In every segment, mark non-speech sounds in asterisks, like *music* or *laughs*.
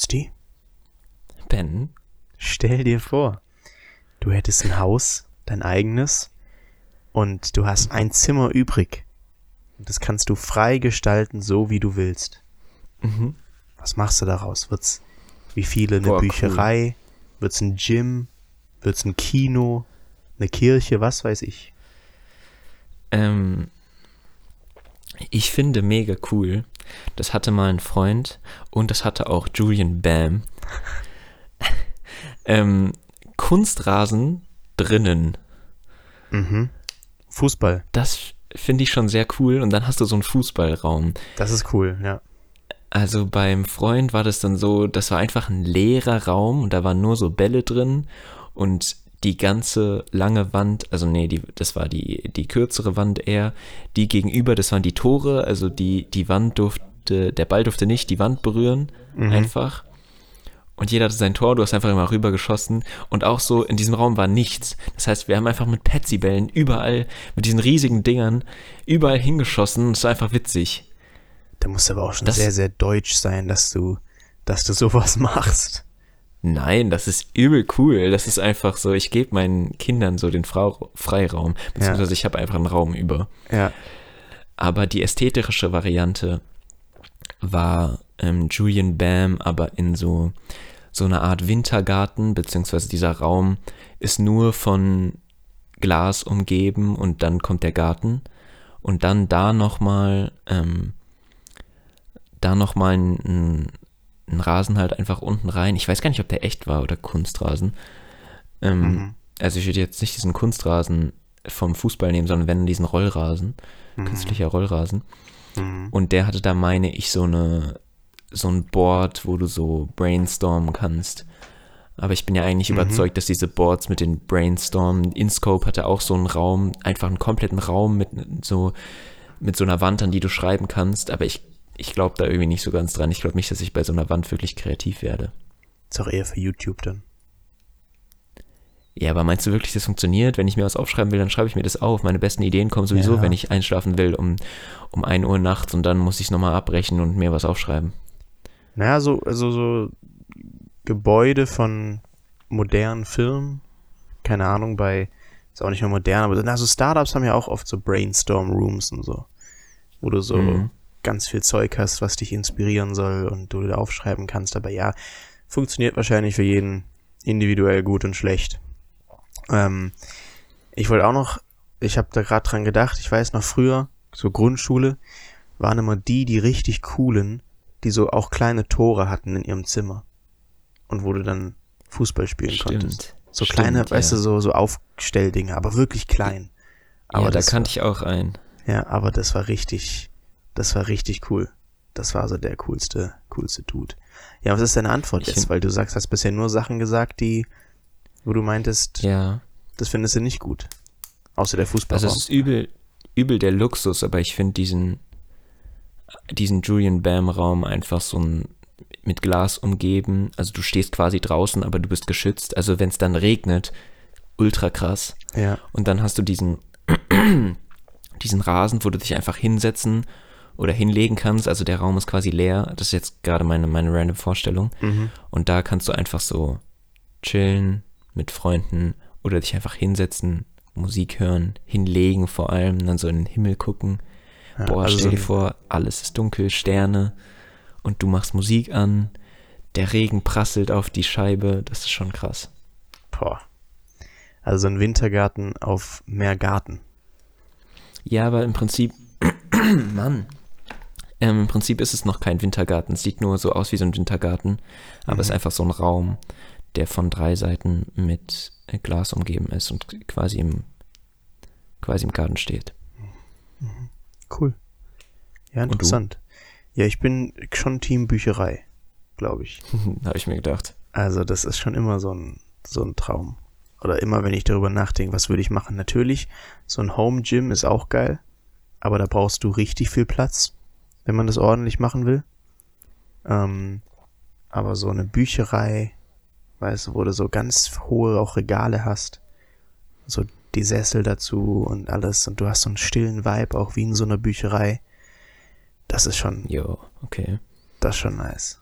Konsti, Ben? stell dir vor, du hättest ein Haus, dein eigenes, und du hast ein Zimmer übrig. Und das kannst du frei gestalten, so wie du willst. Mhm. Was machst du daraus? Wird's wie viele eine Boah, cool. Bücherei? Wird's ein Gym? Wird's ein Kino? Eine Kirche? Was weiß ich. Ähm, ich finde mega cool. Das hatte mal ein Freund und das hatte auch Julian Bam. *laughs* ähm, Kunstrasen drinnen. Mhm. Fußball. Das finde ich schon sehr cool. Und dann hast du so einen Fußballraum. Das ist cool, ja. Also beim Freund war das dann so, das war einfach ein leerer Raum und da waren nur so Bälle drin und die ganze lange Wand, also nee, die, das war die, die kürzere Wand eher, die gegenüber, das waren die Tore, also die, die Wand durfte, der Ball durfte nicht die Wand berühren, einfach. Und jeder hatte sein Tor, du hast einfach immer rüber geschossen. Und auch so, in diesem Raum war nichts. Das heißt, wir haben einfach mit Petsy-Bällen überall, mit diesen riesigen Dingern, überall hingeschossen. Es war einfach witzig. Da musst du aber auch schon Das- sehr, sehr deutsch sein, dass du, dass du sowas *laughs* machst. Nein, das ist übel cool. Das ist einfach so, ich gebe meinen Kindern so den Frau Freiraum, beziehungsweise ich habe einfach einen Raum über. Ja. Aber die ästhetische Variante war ähm, Julian Bam, aber in so, so einer Art Wintergarten, beziehungsweise dieser Raum ist nur von Glas umgeben und dann kommt der Garten. Und dann da nochmal, ähm, da nochmal ein, ein, ein Rasen halt einfach unten rein. Ich weiß gar nicht, ob der echt war oder Kunstrasen. Ähm, Mhm. Also ich würde jetzt nicht diesen Kunstrasen vom Fußball nehmen, sondern wenn diesen Rollrasen, künstlicher Rollrasen. Mhm. Und der hatte da, meine ich, so eine, so ein Board, wo du so brainstormen kannst. Aber ich bin ja eigentlich überzeugt, dass diese Boards mit den Brainstorm, InScope hatte auch so einen Raum, einfach einen kompletten Raum mit so, mit so einer Wand, an die du schreiben kannst. Aber ich, ich glaube da irgendwie nicht so ganz dran. Ich glaube nicht, dass ich bei so einer Wand wirklich kreativ werde. Ist auch eher für YouTube dann. Ja, aber meinst du wirklich, das funktioniert? Wenn ich mir was aufschreiben will, dann schreibe ich mir das auf. Meine besten Ideen kommen sowieso, Ja. wenn ich einschlafen will, um, um 1 Uhr nachts und dann muss ich es nochmal abbrechen und mir was aufschreiben. Naja, so, also so Gebäude von modernen Firmen, keine Ahnung, bei, ist auch nicht mehr modern, aber also Startups haben ja auch oft so Brainstorm Rooms und so, wo du so Mhm. Ganz viel Zeug hast, was dich inspirieren soll und du da aufschreiben kannst, aber ja, funktioniert wahrscheinlich für jeden individuell gut und schlecht. Ähm, ich wollte auch noch, ich habe da gerade dran gedacht, ich weiß noch früher, so Grundschule, waren immer die, die richtig coolen, die so auch kleine Tore hatten in ihrem Zimmer. Und wo du dann Fußball spielen konntest. So Stimmt, kleine, ja. weißt du, so, so Aufstelldinge, aber wirklich klein. Aber ja, da kannte ich auch einen. ja, aber das war richtig, das war richtig cool. Das war so der coolste, coolste Dude. Ja, was ist deine Antwort Ich jetzt? Weil du sagst, hast bisher nur Sachen gesagt, die, wo du meintest, Ja. das findest du nicht gut. Außer der Also Fußballraum. es ist übel, übel der Luxus, aber ich finde diesen, diesen Julian Bam Raum einfach so ein mit Glas umgeben. Also du stehst quasi draußen, aber du bist geschützt. Also wenn es dann regnet, ultra krass. ja, Und dann hast du diesen, *clears throat* diesen Rasen, wo du dich einfach hinsetzen oder hinlegen kannst. Also der Raum ist quasi leer. Das ist jetzt gerade meine, meine random Vorstellung. mhm. Und da kannst du einfach so chillen mit Freunden oder dich einfach hinsetzen, Musik hören, hinlegen vor allem, dann so in den Himmel gucken. ja Boah, also stell dir vor, alles ist dunkel, Sterne und du machst Musik an, der Regen prasselt auf die Scheibe, das ist schon krass. Boah. Also ein Wintergarten auf mehr Garten. Ja, aber im Prinzip, *clears throat* Mann, ähm, im Prinzip ist es noch kein Wintergarten. Es sieht nur so aus wie so ein Wintergarten, aber es ist einfach so ein Raum, der von drei Seiten mit Glas umgeben ist und quasi im, quasi im Garten steht. Cool. Ja, interessant. Ja, ich bin schon Team Bücherei, glaube ich. *laughs* Habe ich mir gedacht. Also das ist schon immer so ein, so ein Traum. Oder immer, wenn ich darüber nachdenke, was würde ich machen. Natürlich, so ein Home Gym ist auch geil, aber da brauchst du richtig viel Platz, wenn man das ordentlich machen will. Ähm, aber so eine Bücherei, weißt du, wo du so ganz hohe auch Regale hast, so die Sessel dazu und alles und du hast so einen stillen Vibe auch wie in so einer Bücherei. Das ist schon, Jo, okay. das ist schon nice.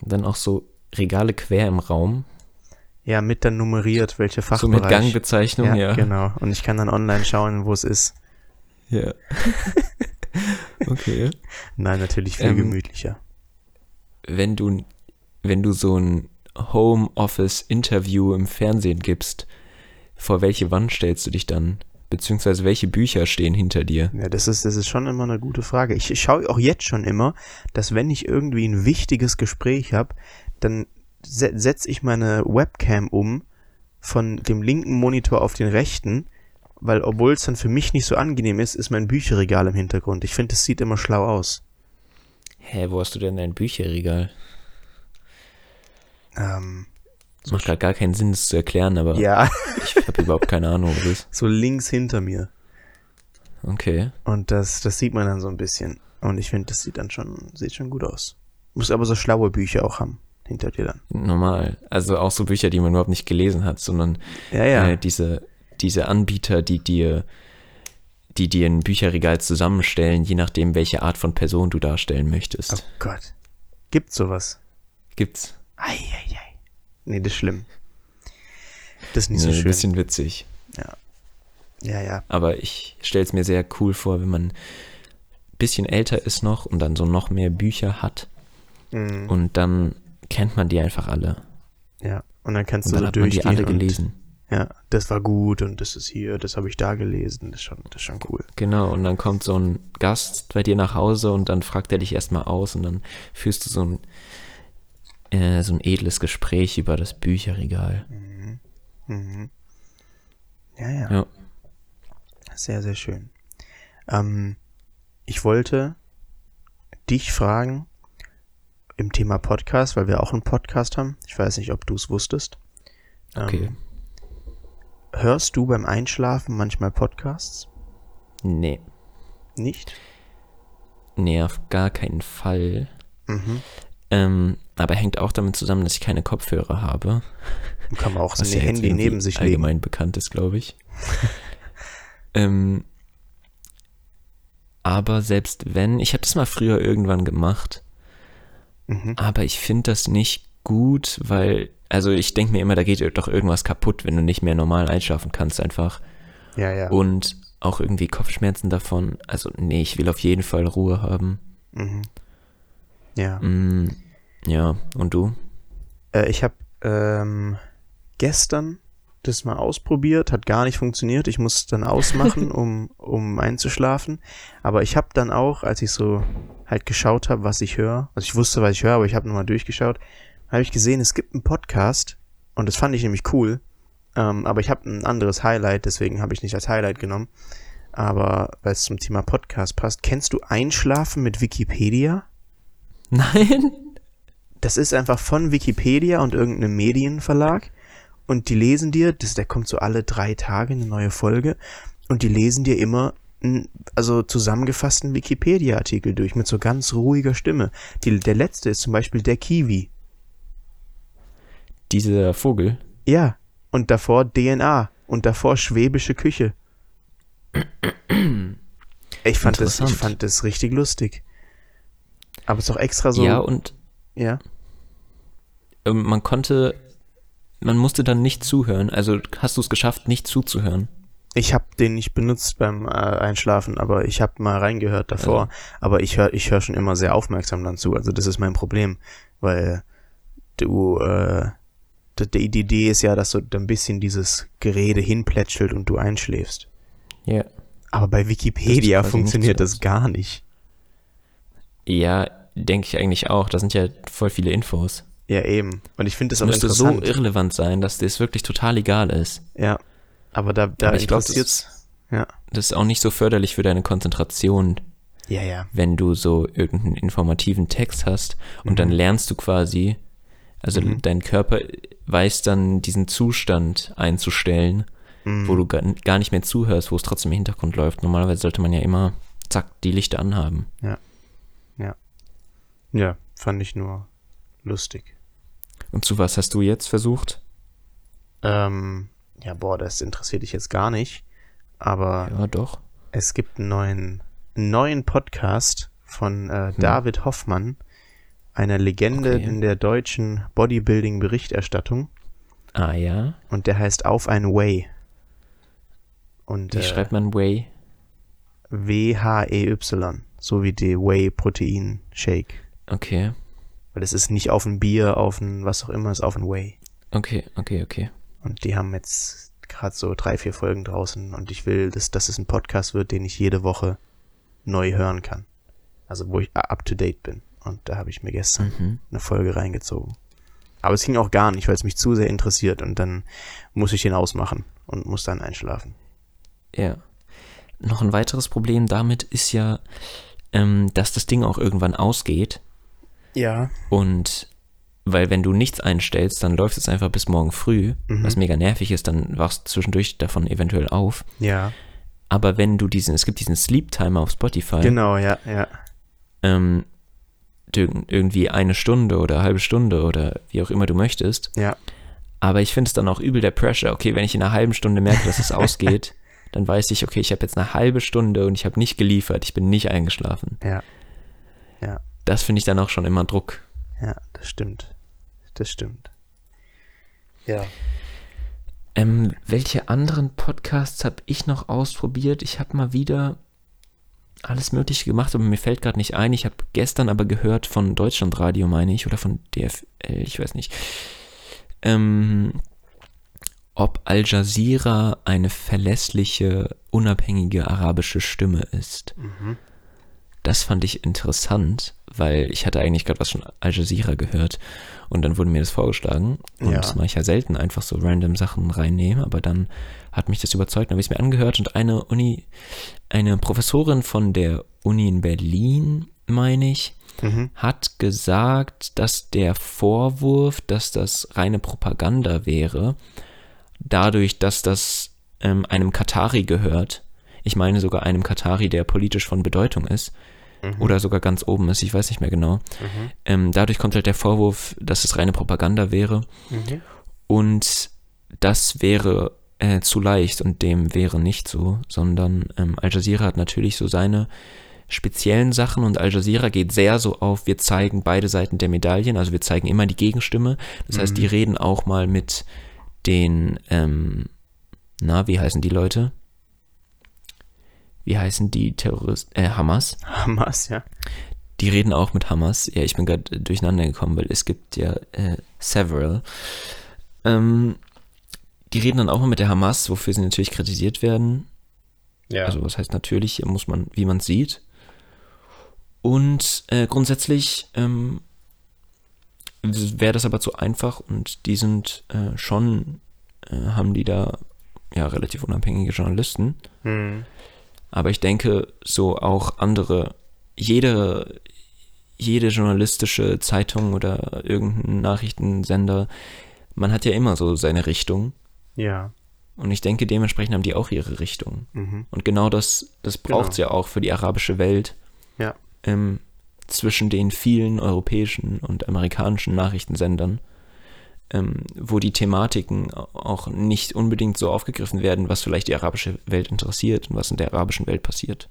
Dann auch so Regale quer im Raum. Ja, mit dann nummeriert, welche So Fachbereich. mit Gangbezeichnung, ja, ja. genau. Und ich kann dann online schauen, wo es ist. Ja. *laughs* okay. *laughs* Nein, natürlich viel Ähm, gemütlicher. Wenn du, wenn du so ein Homeoffice-Interview im Fernsehen gibst, vor welche Wand stellst du dich dann? Beziehungsweise welche Bücher stehen hinter dir? Ja, das ist, das ist schon immer eine gute Frage. Ich schaue auch jetzt schon immer, dass wenn ich irgendwie ein wichtiges Gespräch habe, dann se setze ich meine Webcam um von dem linken Monitor auf den rechten, weil obwohl es dann für mich nicht so angenehm ist, ist mein Bücherregal im Hintergrund. Ich finde, es sieht immer schlau aus. Hä, wo hast du denn dein Bücherregal? Ähm, Das macht gerade gar keinen Sinn, das zu erklären, aber ja, *laughs* ich habe überhaupt keine Ahnung, wo das ist. so links hinter mir. Okay. Und das, das sieht man dann so ein bisschen. Und ich finde, das sieht dann schon, sieht schon gut aus. Muss aber so schlaue Bücher auch haben, hinter dir dann. Normal. Also auch so Bücher, die man überhaupt nicht gelesen hat, sondern Ja, ja. äh, diese, diese Anbieter, die dir, die dir ein Bücherregal zusammenstellen, je nachdem, welche Art von Person du darstellen möchtest. Oh Gott. Gibt's sowas? Gibt's. Eieiei. Nee, das ist schlimm. Das ist nicht Nee, so Ein schön. bisschen witzig. Ja, ja. Aber ich stelle es mir sehr cool vor, wenn man ein bisschen älter ist noch und dann so noch mehr Bücher hat Mhm. und dann kennt man die einfach alle. Ja. Und dann kannst Und du dann so man die alle und- gelesen. Ja, das war gut und das ist hier, das habe ich da gelesen. Das ist schon, das ist schon cool. Genau, und dann kommt so ein Gast bei dir nach Hause und dann fragt er dich erstmal aus und dann führst du so ein, äh, so ein edles Gespräch über das Bücherregal. Mhm. Ja, ja. Ja. Sehr, sehr schön. Ähm, ich wollte dich fragen im Thema Podcast, weil wir auch einen Podcast haben. Ich weiß nicht, ob du es wusstest. Okay. Ähm, hörst du beim Einschlafen manchmal Podcasts? Nee. Nicht? Nee, auf gar keinen Fall. Mhm. Ähm, aber hängt auch damit zusammen, dass ich keine Kopfhörer habe. Kann man auch so Was ein ja Handy neben sich legen. allgemein bekannt ist, glaube ich. *laughs* ähm, aber selbst wenn, ich habe das mal früher irgendwann gemacht, Mhm. aber ich finde das nicht gut, weil, also ich denke mir immer, da geht doch irgendwas kaputt, wenn du nicht mehr normal einschlafen kannst einfach. Ja, ja. Und auch irgendwie Kopfschmerzen davon. Also nee, ich will auf jeden Fall Ruhe haben. Mhm. Ja. Mm, ja, und du? Äh, ich habe ähm, gestern das mal ausprobiert, hat gar nicht funktioniert. Ich muss dann ausmachen, *laughs* um, um einzuschlafen. Aber ich habe dann auch, als ich so halt geschaut habe, was ich höre, also ich wusste, was ich höre, aber ich habe nochmal durchgeschaut, habe ich gesehen, es gibt einen Podcast und das fand ich nämlich cool. Ähm, aber ich habe ein anderes Highlight, deswegen habe ich nicht als Highlight genommen. Aber weil es zum Thema Podcast passt, kennst du Einschlafen mit Wikipedia? *laughs* Nein? Das ist einfach von Wikipedia und irgendeinem Medienverlag. Und die lesen dir, das, der kommt so alle drei Tage eine neue Folge. Und die lesen dir immer einen, also zusammengefassten Wikipedia-Artikel durch mit so ganz ruhiger Stimme. Die, der letzte ist zum Beispiel der Kiwi. Dieser Vogel? Ja. Und davor DNA. Und davor schwäbische Küche. Ich fand das, ich fand das richtig lustig. Aber es ist auch extra so. Ja, und ja. ähm, man konnte, man musste dann nicht zuhören. Also hast du es geschafft, nicht zuzuhören? Ich habe den nicht benutzt beim äh, Einschlafen, aber ich habe mal reingehört davor. Aber ich höre ich hör schon immer sehr aufmerksam dann zu. Also das ist mein Problem, weil du äh, die, Idee ist ja, dass so ein bisschen dieses Gerede hinplätschelt und du einschläfst. Ja. Aber bei Wikipedia Das funktioniert das gar nicht. Ja, denke ich eigentlich auch. Da sind ja voll viele Infos. Ja, eben. Und ich finde das auch müsste so irrelevant sein, dass das wirklich total egal ist. ja. Aber da, da Aber ich glaub, interessiert's. Ja. Das ist auch nicht so förderlich für deine Konzentration, Ja, ja. wenn du so irgendeinen informativen Text hast und dann lernst du quasi, also Mhm. dein Körper weiß dann diesen Zustand einzustellen, Mhm. wo du gar, nicht mehr zuhörst, wo es trotzdem im Hintergrund läuft. Normalerweise sollte man ja immer, zack, die Lichter anhaben. Ja, fand ich nur lustig. Und zu was hast du jetzt versucht? Ähm, ja, boah, das interessiert dich jetzt gar nicht. Aber Ja, doch. es gibt einen neuen, einen neuen Podcast von Hm. äh, David Hoffmann. Einer Legende Okay. in der deutschen Bodybuilding-Berichterstattung. Ah ja. Und der heißt Auf ein Whey. Und Wie äh, schreibt man Whey? W-H-E-Y. So wie die Whey-Protein-Shake. Okay. Weil es ist nicht auf ein Bier, auf ein was auch immer, es ist auf ein Whey. Okay, okay, okay. Und die haben jetzt gerade so drei, vier Folgen draußen und ich will, dass, dass es ein Podcast wird, den ich jede Woche neu hören kann. Also wo ich up to date bin. Und da habe ich mir gestern Mhm. eine Folge reingezogen. Aber es ging auch gar nicht, weil es mich zu sehr interessiert und dann muss ich den ausmachen und muss dann einschlafen. Ja. Noch ein weiteres Problem damit ist ja, ähm, dass das Ding auch irgendwann ausgeht. Ja. Und weil wenn du nichts einstellst, dann läuft es einfach bis morgen früh, Mhm. was mega nervig ist, dann wachst du zwischendurch davon eventuell auf. Ja. Aber wenn du diesen, es gibt diesen Sleep Timer auf Spotify, Genau, ja, ja. ähm, irgendwie eine Stunde oder eine halbe Stunde oder wie auch immer du möchtest. Ja. Aber ich finde es dann auch übel der Pressure. Okay, wenn ich in einer halben Stunde merke, dass es *laughs* ausgeht, dann weiß ich, okay, ich habe jetzt eine halbe Stunde und ich habe nicht geliefert, ich bin nicht eingeschlafen. Ja. Ja. Das finde ich dann auch schon immer Druck. Ja, das stimmt. Das stimmt. Ja. Ähm, welche anderen Podcasts habe ich noch ausprobiert? Ich habe mal wieder alles Mögliche gemacht, aber mir fällt gerade nicht ein. Ich habe gestern aber gehört von Deutschlandradio, meine ich, oder von DFL, ich weiß nicht, ähm, ob Al Jazeera eine verlässliche, unabhängige arabische Stimme ist. Mhm. Das fand ich interessant, weil ich hatte eigentlich gerade was von Al Jazeera gehört und dann wurde mir das vorgeschlagen und Ja. das mache ich ja selten einfach so random Sachen reinnehmen, aber dann hat mich das überzeugt, dann habe ich es mir angehört und eine Uni, eine Professorin von der Uni in Berlin, meine ich, Mhm. hat gesagt, dass der Vorwurf, dass das reine Propaganda wäre, dadurch, dass das ähm, einem Katari gehört, ich meine sogar einem Katari, der politisch von Bedeutung ist, oder sogar ganz oben ist, ich weiß nicht mehr genau, ähm, dadurch kommt halt der Vorwurf, dass es reine Propaganda wäre Mhm. und das wäre äh, zu leicht und dem wäre nicht so, sondern ähm, Al Jazeera hat natürlich so seine speziellen Sachen und Al Jazeera geht sehr so auf, wir zeigen beide Seiten der Medaillen, also wir zeigen immer die Gegenstimme. Das heißt, die reden auch mal mit den, ähm, na, wie heißen die Leute? Wie heißen die Terroristen? Äh, Hamas. Hamas, ja. Die reden auch mit Hamas. Ja, ich bin gerade durcheinander gekommen, weil es gibt ja äh, several. Ähm, die reden dann auch mal mit der Hamas, wofür sie natürlich kritisiert werden. Ja. Also was heißt natürlich, muss man, wie man sieht. Und äh, grundsätzlich ähm, wäre das aber zu einfach und die sind äh, schon, äh, haben die da ja relativ unabhängige Journalisten. Mhm. Aber ich denke, so auch andere, jede, jede journalistische Zeitung oder irgendein Nachrichtensender, man hat ja immer so seine Richtung. Ja. Und ich denke, dementsprechend haben die auch ihre Richtung. Mhm. Und genau das, das braucht es ja auch für die arabische Welt. Ja. Ähm, zwischen den vielen europäischen und amerikanischen Nachrichtensendern, ähm, wo die Thematiken auch nicht unbedingt so aufgegriffen werden, was vielleicht die arabische Welt interessiert und was in der arabischen Welt passiert.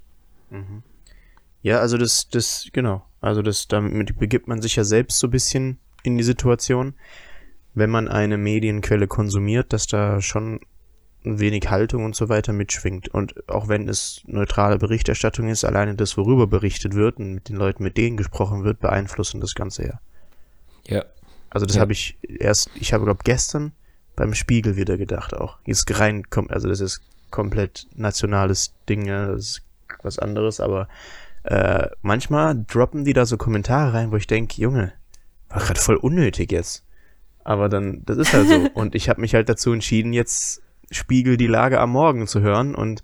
Ja, also das, das, genau. Also das, damit begibt man sich ja selbst so ein bisschen in die Situation, wenn man eine Medienquelle konsumiert, dass da schon ein wenig Haltung und so weiter mitschwingt. Und auch wenn es neutrale Berichterstattung ist, alleine das, worüber berichtet wird und mit den Leuten, mit denen gesprochen wird, beeinflussen das Ganze ja. Ja. Also das Ja. habe ich erst, ich habe glaube gestern beim Spiegel wieder gedacht auch. Ist rein, kom- also das ist komplett nationales Ding, das ist was anderes, aber äh, manchmal droppen die da so Kommentare rein, wo ich denke, Junge, war gerade voll unnötig jetzt. Aber dann, das ist halt so. *laughs* und ich habe mich halt dazu entschieden, jetzt Spiegel die Lage am Morgen zu hören und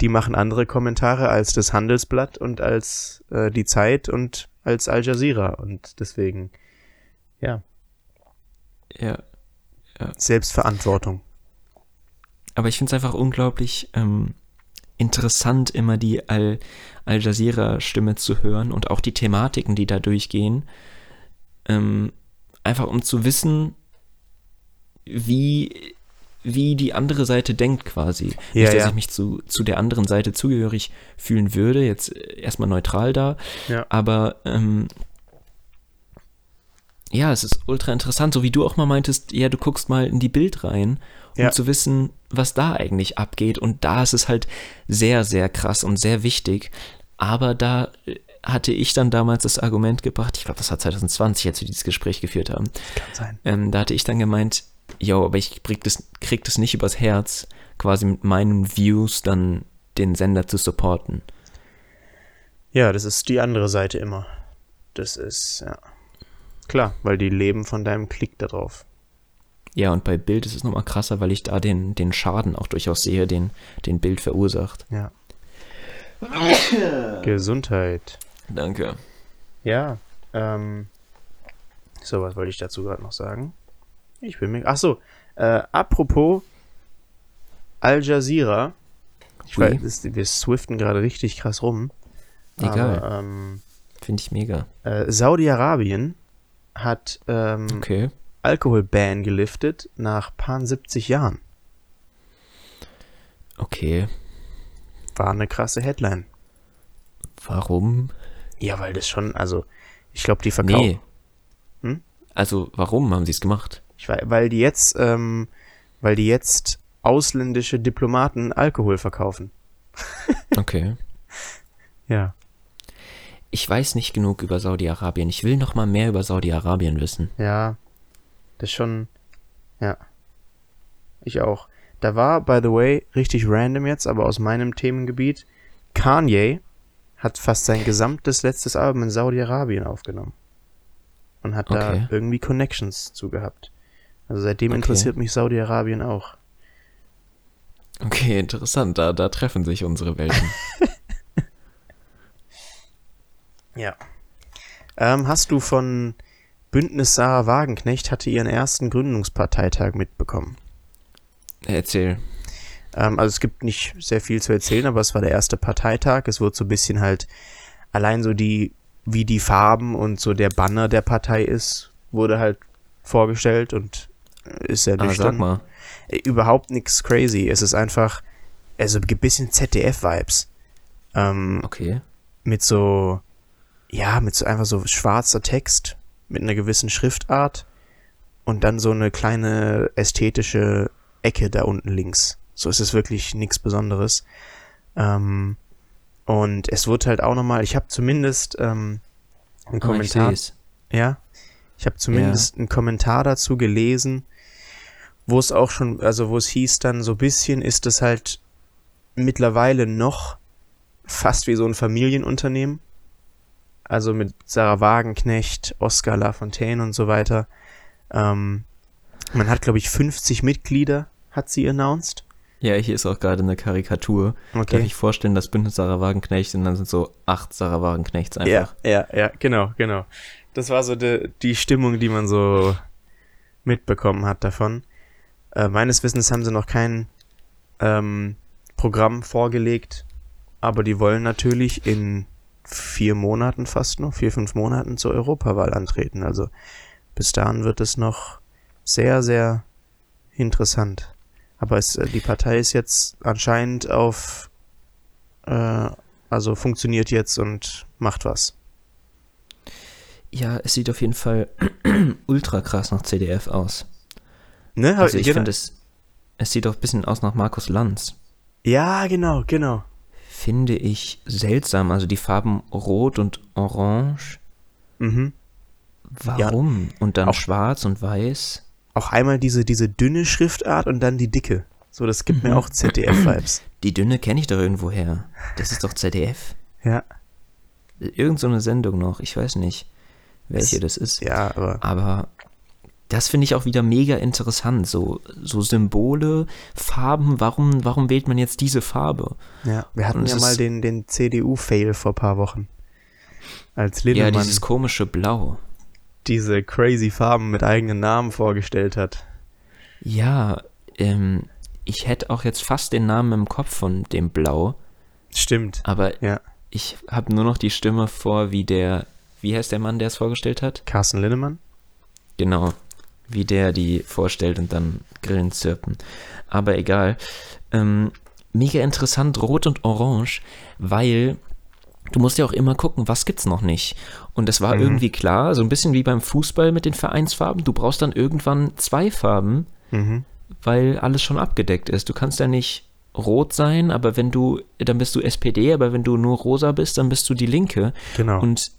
die machen andere Kommentare als das Handelsblatt und als äh, die Zeit und als Al Jazeera und deswegen, ja, Ja. Selbstverantwortung. Aber ich finde es einfach unglaublich ähm, interessant, immer die Al, Al Jazeera-Stimme zu hören und auch die Thematiken, die da durchgehen. Ähm, einfach um zu wissen, wie, wie die andere Seite denkt quasi. Ja, Nicht, dass ja. ich mich zu, zu der anderen Seite zugehörig fühlen würde, jetzt äh, erstmal neutral da, Ja. aber ähm, ja, es ist ultra interessant, so wie du auch mal meintest, ja, du guckst mal in die Bild rein, um Ja. zu wissen, was da eigentlich abgeht. Und da ist es halt sehr, sehr krass und sehr wichtig. Aber da äh, hatte ich dann damals das Argument gebracht, ich glaube, das war 2020, als wir dieses Gespräch geführt haben. Kann sein. Ähm, da hatte ich dann gemeint, yo, aber ich krieg das, krieg das nicht übers Herz, quasi mit meinen Views dann den Sender zu supporten. Ja, das ist die andere Seite immer. Das ist, ja. Klar, weil die leben von deinem Klick da drauf. Ja, und bei Bild ist es nochmal krasser, weil ich da den, den Schaden auch durchaus sehe, den, den Bild verursacht. Ja. *coughs* Gesundheit. Danke. Ja, ähm. So, was wollte ich dazu gerade noch sagen? Ich bin mir. Ach so, äh, apropos Al Jazeera. Ich Oui. weiß, das- wir swiften gerade richtig krass rum. Egal. Ähm, Finde ich mega. äh, Saudi-Arabien hat ähm, Okay. Alkoholban geliftet nach paar 70 Jahren. Okay. War eine krasse Headline. Warum? Ja, weil das schon, also, ich glaube, die verkaufen. Nee. Hm? Also, warum haben sie es gemacht? Ich weiß, weil die jetzt, ähm, weil die jetzt ausländische Diplomaten Alkohol verkaufen. *laughs* Okay. Ja. Ich weiß nicht genug über Saudi-Arabien. Ich will noch mal mehr über Saudi-Arabien wissen. Ja. Das ist schon, ja. Ich auch. Da war, by the way, richtig random jetzt, aber aus meinem Themengebiet, Kanye hat fast sein gesamtes letztes Album in Saudi-Arabien aufgenommen. Und hat da Okay. irgendwie Connections zu gehabt. Also seitdem Okay. interessiert mich Saudi-Arabien auch. Okay, interessant. Da, da treffen sich unsere Welten. *laughs* Ja. Ähm, hast du von Bündnis Sarah Wagenknecht hatte ihren ersten Gründungsparteitag mitbekommen? Erzähl. Ähm, also es gibt nicht sehr viel zu erzählen, aber es war der erste Parteitag. Es wurde so ein bisschen halt allein so die, wie die Farben und so der Banner der Partei ist, wurde halt vorgestellt und äh, ist sehr Ah, sag nüchtern. mal. Äh, Überhaupt nichts crazy. Es ist einfach, also ein bisschen ZDF-Vibes. Ähm, Okay. mit so, ja, mit so einfach so schwarzer Text, mit einer gewissen Schriftart und dann so eine kleine ästhetische Ecke da unten links. So ist es wirklich nichts Besonderes. Ähm, und es wurde halt auch nochmal, ich habe zumindest ähm, einen ich Kommentar, seh's. ja, ich habe zumindest einen Kommentar dazu gelesen, wo es auch schon, also wo es hieß dann so ein bisschen, ist es halt mittlerweile noch fast wie so ein Familienunternehmen. Also mit Sarah Wagenknecht, Oskar Lafontaine und so weiter. Ähm, man hat, glaube ich, 50 Mitglieder, hat sie announced. Ja, hier ist auch gerade eine Karikatur. Darf Okay. ich vorstellen, das Bündnis Sarah Wagenknecht und dann sind so acht Sarah Wagenknechts einfach. Ja, ja, ja, genau, genau. Das war so die, die Stimmung, die man so mitbekommen hat davon. Äh, meines Wissens haben sie noch kein ähm, Programm vorgelegt, aber die wollen natürlich in vier Monaten fast noch, vier, fünf Monaten zur Europawahl antreten. Also bis dahin wird es noch sehr, sehr interessant. Aber es, äh, die Partei ist jetzt anscheinend auf, äh, also funktioniert jetzt und macht was. Ja, es sieht auf jeden Fall *clears throat* ultra krass nach CDF aus. Ne? Also ich genau- finde es, es sieht auch ein bisschen aus nach Markus Lanz. Ja, genau, genau. Finde ich seltsam. Also die Farben Rot und Orange. Mhm. Warum? Und dann Auch- Schwarz und Weiß. Auch einmal diese, diese dünne Schriftart und dann die dicke. So, das gibt Mhm. mir auch ZDF-Vibes. *clears throat* Die dünne kenne ich doch irgendwo her. Das ist doch ZDF. Ja, Irgend so eine Sendung noch. Ich weiß nicht, welche das ist. ja, aber Aber das finde ich auch wieder mega interessant. So, so Symbole, Farben. Warum, warum wählt man jetzt diese Farbe? ja, wir hatten ja mal den, den CDU-Fail vor paar Wochen. Als Ja, Lindemann dieses komische Blau. diese crazy Farben mit eigenen Namen vorgestellt hat. Ja, ähm, ich hätte auch jetzt fast den Namen im Kopf von dem Blau, Stimmt. aber Ja. ich habe nur noch die Stimme vor, wie der, wie heißt der Mann, der es vorgestellt hat? Carsten Linnemann? Genau, wie der die vorstellt und dann Grillen zirpen. Aber egal. Ähm, mega interessant, Rot und Orange, weil du musst ja auch immer gucken, was gibt's noch nicht. Und es war Mhm. irgendwie klar, so ein bisschen wie beim Fußball mit den Vereinsfarben, du brauchst dann irgendwann zwei Farben, Mhm. weil alles schon abgedeckt ist. Du kannst ja nicht rot sein, aber wenn du, dann bist du SPD, aber wenn du nur rosa bist, dann bist du die Linke. Genau. Und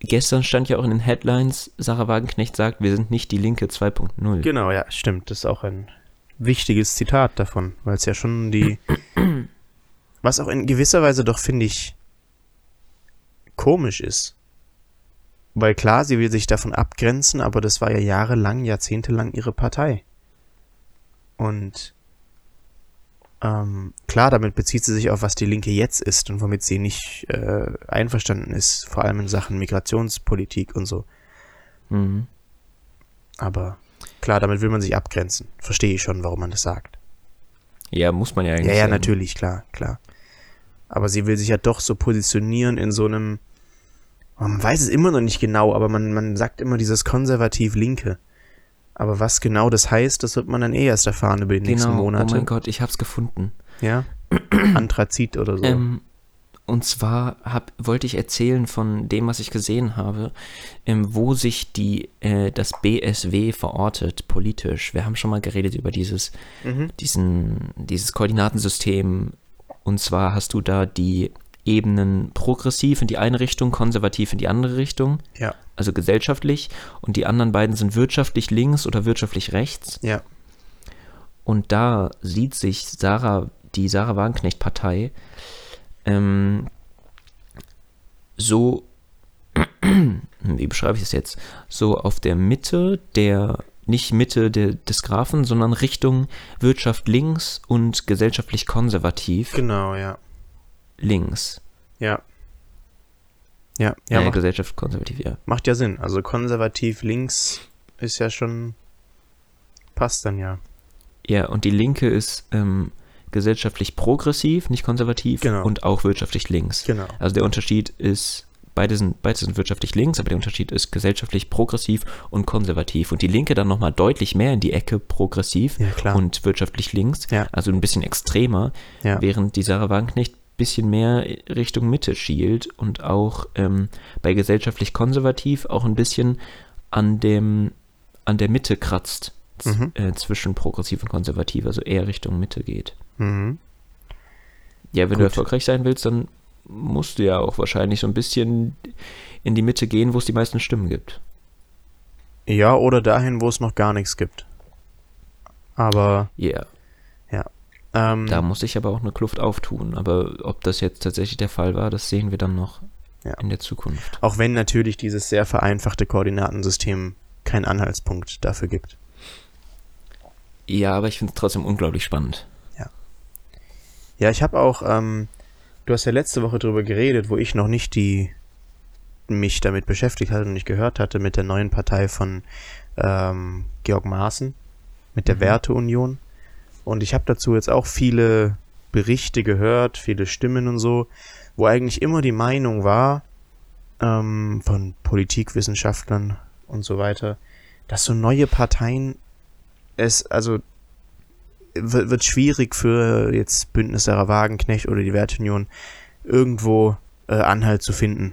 gestern stand ja auch in den Headlines, Sarah Wagenknecht sagt, wir sind nicht die Linke 2.0. Genau, ja, stimmt. Das ist auch ein wichtiges Zitat davon, weil es ja schon die. *clears throat* was auch in gewisser Weise doch, finde ich, komisch ist. Weil klar, sie will sich davon abgrenzen, aber das war ja jahrelang, jahrzehntelang ihre Partei. Und ähm, klar, damit bezieht sie sich auf, was die Linke jetzt ist und womit sie nicht äh, einverstanden ist, vor allem in Sachen Migrationspolitik und so. Mhm. Aber klar, damit will man sich abgrenzen. Verstehe ich schon, warum man das sagt. Ja, muss man ja eigentlich Ja, ja, sagen. natürlich, klar, klar. Aber sie will sich ja doch so positionieren in so einem. Man weiß es immer noch nicht genau, aber man, man sagt immer dieses konservativ-linke. Aber was genau das heißt, das wird man dann eh erst erfahren über die nächsten Genau, Monate. oh mein Gott, ich hab's gefunden. Ja. *clears throat* Anthrazit oder so. Ähm, und zwar hab, wollte ich erzählen von dem, was ich gesehen habe, ähm, wo sich die, äh, das BSW verortet politisch. Wir haben schon mal geredet über dieses, Mhm. diesen, dieses Koordinatensystem. Und zwar hast du da die Ebenen progressiv in die eine Richtung, konservativ in die andere Richtung, Ja, also gesellschaftlich. Und die anderen beiden sind wirtschaftlich links oder wirtschaftlich rechts. ja. Und da sieht sich Sarah, die Sarah Wagenknecht-Partei, ähm, so, *clears throat* wie beschreibe ich es jetzt, so auf der Mitte der, nicht Mitte der, des Graphen, sondern Richtung Wirtschaft links und gesellschaftlich konservativ Genau, ja. links. Ja. Ja, ja, äh, macht, Gesellschaft konservativ, ja. macht ja Sinn. Also konservativ links ist ja schon. Passt dann ja. Ja, und die Linke ist ähm, gesellschaftlich progressiv, nicht konservativ Genau. und auch wirtschaftlich links. Genau. Also der Unterschied ist, beide sind, beide sind wirtschaftlich links, aber der Unterschied ist gesellschaftlich progressiv und konservativ. Und die Linke dann nochmal deutlich mehr in die Ecke progressiv Ja, klar. und wirtschaftlich links, Ja. also ein bisschen extremer, Ja. während die Sarah Wagenknecht ein bisschen mehr Richtung Mitte schielt und auch ähm, bei gesellschaftlich konservativ auch ein bisschen an dem an der Mitte kratzt Mhm. äh, zwischen progressiv und konservativ, also eher Richtung Mitte geht. Mhm. Ja, wenn du Gut. erfolgreich sein willst, dann musst du ja auch wahrscheinlich so ein bisschen in die Mitte gehen, wo es die meisten Stimmen gibt. Ja, oder dahin, wo es noch gar nichts gibt. Aber, Ja, ähm, da muss sich aber auch eine Kluft auftun. Aber ob das jetzt tatsächlich der Fall war, das sehen wir dann noch Ja. in der Zukunft. auch wenn natürlich dieses sehr vereinfachte Koordinatensystem keinen Anhaltspunkt dafür gibt. Ja, aber ich finde es trotzdem unglaublich spannend. Ja, ich habe auch, ähm, du hast ja letzte Woche drüber geredet, wo ich noch nicht die mich damit beschäftigt hatte und nicht gehört hatte mit der neuen Partei von ähm, Georg Maaßen, mit der Mhm. Werteunion. Und ich habe dazu jetzt auch viele Berichte gehört, viele Stimmen und so, wo eigentlich immer die Meinung war, ähm, von Politikwissenschaftlern und so weiter, dass so neue Parteien es, also wird, schwierig für jetzt Bündnis Sarah Wagenknecht oder die Werteunion irgendwo äh, Anhalt zu finden.